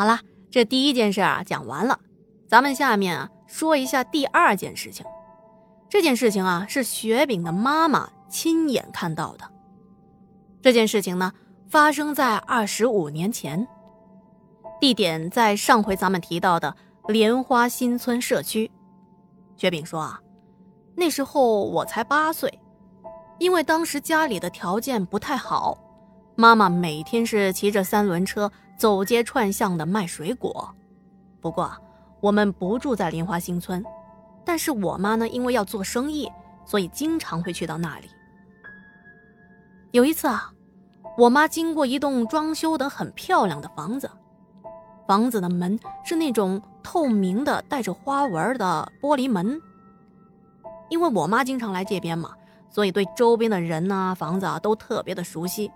好了，这第一件事啊讲完了，咱们下面啊说一下第二件事情。这件事情啊是雪饼的妈妈亲眼看到的。这件事情呢发生在二十五年前，地点在上回咱们提到的莲花新村社区。雪饼说啊，那时候我才八岁，因为当时家里的条件不太好，妈妈每天是骑着三轮车走街串巷的卖水果。不过我们不住在莲花新村。但是我妈呢，因为要做生意，所以经常会去到那里。有一次啊，我妈经过一栋装修的很漂亮的房子，房子的门是那种透明的、带着花纹的玻璃门。因为我妈经常来这边嘛，所以对周边的人呐、房子啊都特别的熟悉。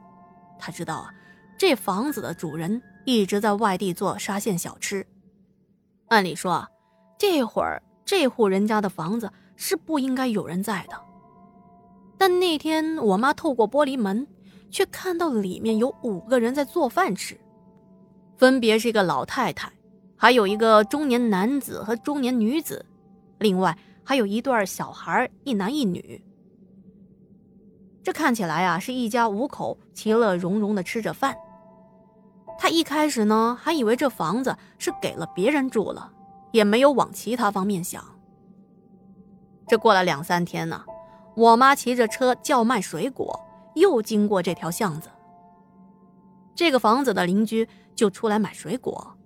她知道啊，这房子的主人一直在外地做沙县小吃。按理说，这会儿。这户人家的房子是不应该有人在的，但那天我妈透过玻璃门，却看到里面有五个人在做饭吃，分别是一个老太太，还有一个中年男子和中年女子，另外还有一对小孩，一男一女。这看起来啊是一家五口其乐融融的吃着饭。他一开始呢还以为这房子是给了别人住了。也没有往其他方面想。这过了两三天呢，我妈骑着车叫卖水果，又经过这条巷子。这个房子的邻居就出来买水果。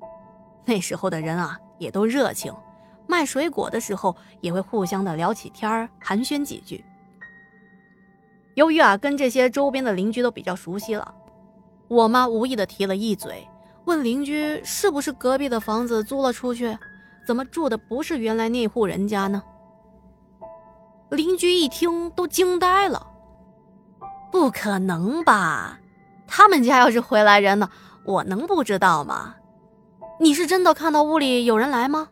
那时候的人啊，也都热情，卖水果的时候也会互相的聊起天儿，寒暄几句。由于啊，跟这些周边的邻居都比较熟悉了，我妈无意的提了一嘴，问邻居是不是隔壁的房子租了出去。怎么住的不是原来那户人家呢？邻居一听都惊呆了。不可能吧？他们家要是回来人呢，我能不知道吗？你是真的看到屋里有人来吗？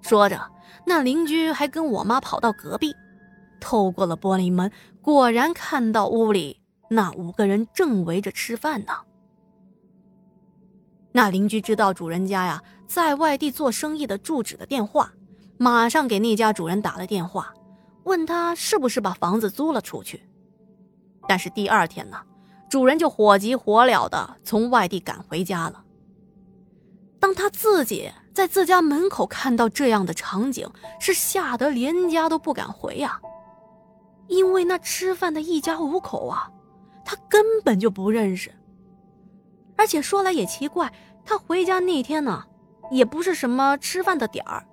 说着，那邻居还跟我妈跑到隔壁，透过了玻璃门，果然看到屋里那五个人正围着吃饭呢。那邻居知道主人家呀在外地做生意的住址的电话，马上给那家主人打了电话，问他是不是把房子租了出去。但是第二天呢，主人就火急火燎的从外地赶回家了。当他自己在自家门口看到这样的场景，是吓得连家都不敢回呀，因为那吃饭的一家五口啊，他根本就不认识。而且说来也奇怪，他回家那天呢，也不是什么吃饭的点儿，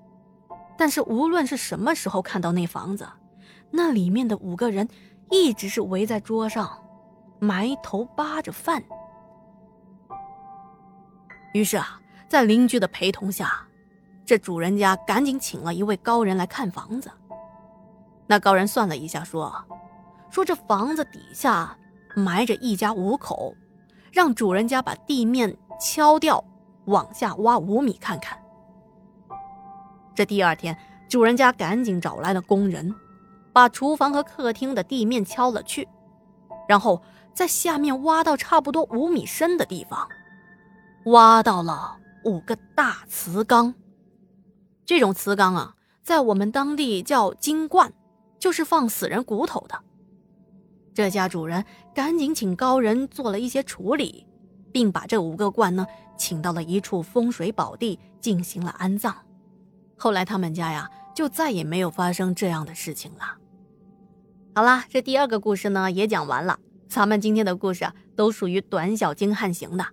但是无论是什么时候看到那房子，那里面的五个人一直是围在桌上，埋头扒着饭。于是啊，在邻居的陪同下，这主人家赶紧请了一位高人来看房子。那高人算了一下，说：“说这房子底下埋着一家五口。”让主人家把地面敲掉，往下挖五米看看。这第二天，主人家赶紧找来了工人，把厨房和客厅的地面敲了去，然后在下面挖到差不多五米深的地方，挖到了五个大瓷缸。这种瓷缸啊，在我们当地叫金罐，就是放死人骨头的。这家主人赶紧请高人做了一些处理，并把这五个罐呢请到了一处风水宝地进行了安葬。后来他们家呀就再也没有发生这样的事情了。好啦，这第二个故事呢也讲完了。咱们今天的故事都属于短小精悍型的。